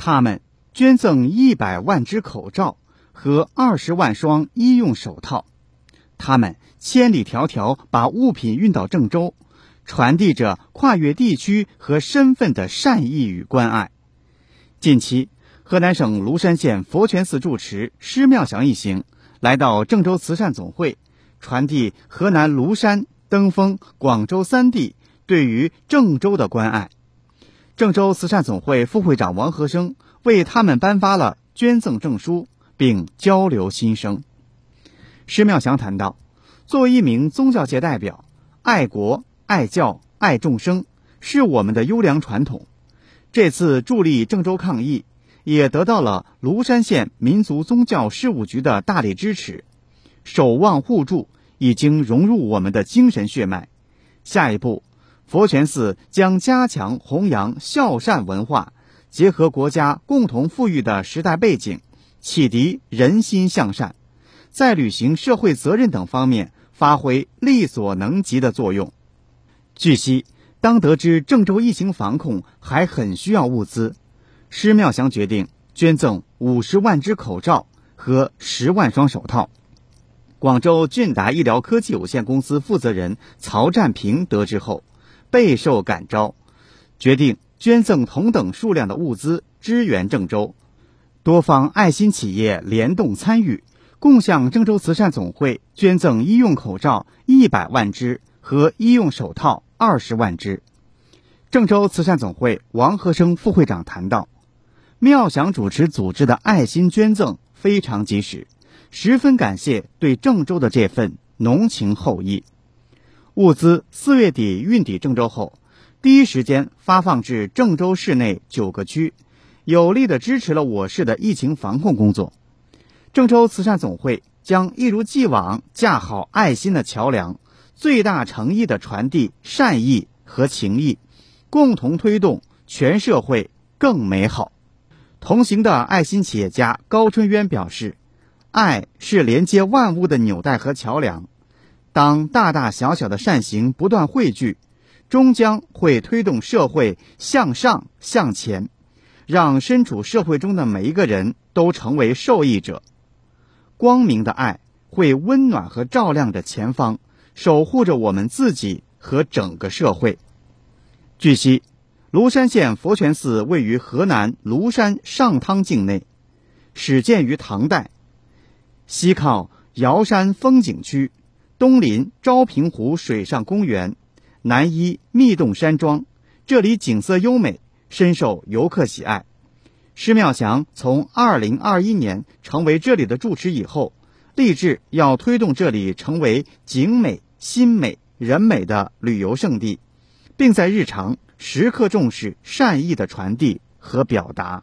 他们捐赠一百万只口罩和二十万双医用手套，他们千里迢迢把物品运到郑州，传递着跨越地区和身份的善意与关爱。近期，河南省庐山县佛泉寺住持施妙祥一行来到郑州慈善总会，传递河南庐山、登封、广州三地对于郑州的关爱。郑州慈善总会副会长王和生为他们颁发了捐赠证书，并交流心声。施妙祥谈到，作为一名宗教界代表，爱国、爱教、爱众生是我们的优良传统。这次助力郑州抗疫，也得到了庐山县民族宗教事务局的大力支持，守望互助已经融入我们的精神血脉。下一步。佛泉寺将加强弘扬孝善文化，结合国家共同富裕的时代背景，启迪人心向善，在履行社会责任等方面发挥力所能及的作用。据悉，当得知郑州疫情防控还很需要物资，施妙祥决定捐赠五十万只口罩和十万双手套。广州俊达医疗科技有限公司负责人曹占平得知后。备受感召，决定捐赠同等数量的物资支援郑州。多方爱心企业联动参与，共向郑州慈善总会捐赠医用口罩一百万只和医用手套二十万只。郑州慈善总会王和生副会长谈到：“妙想主持组织的爱心捐赠非常及时，十分感谢对郑州的这份浓情厚谊。”物资四月底运抵郑州后，第一时间发放至郑州市内九个区，有力的支持了我市的疫情防控工作。郑州慈善总会将一如既往架好爱心的桥梁，最大诚意的传递善意和情谊，共同推动全社会更美好。同行的爱心企业家高春渊表示：“爱是连接万物的纽带和桥梁。”当大大小小的善行不断汇聚，终将会推动社会向上向前，让身处社会中的每一个人都成为受益者。光明的爱会温暖和照亮着前方，守护着我们自己和整个社会。据悉，庐山县佛泉寺位于河南庐山上汤境内，始建于唐代，西靠瑶山风景区。东临昭平湖水上公园，南依密洞山庄，这里景色优美，深受游客喜爱。施妙祥从二零二一年成为这里的住持以后，立志要推动这里成为景美、心美、人美的旅游胜地，并在日常时刻重视善意的传递和表达。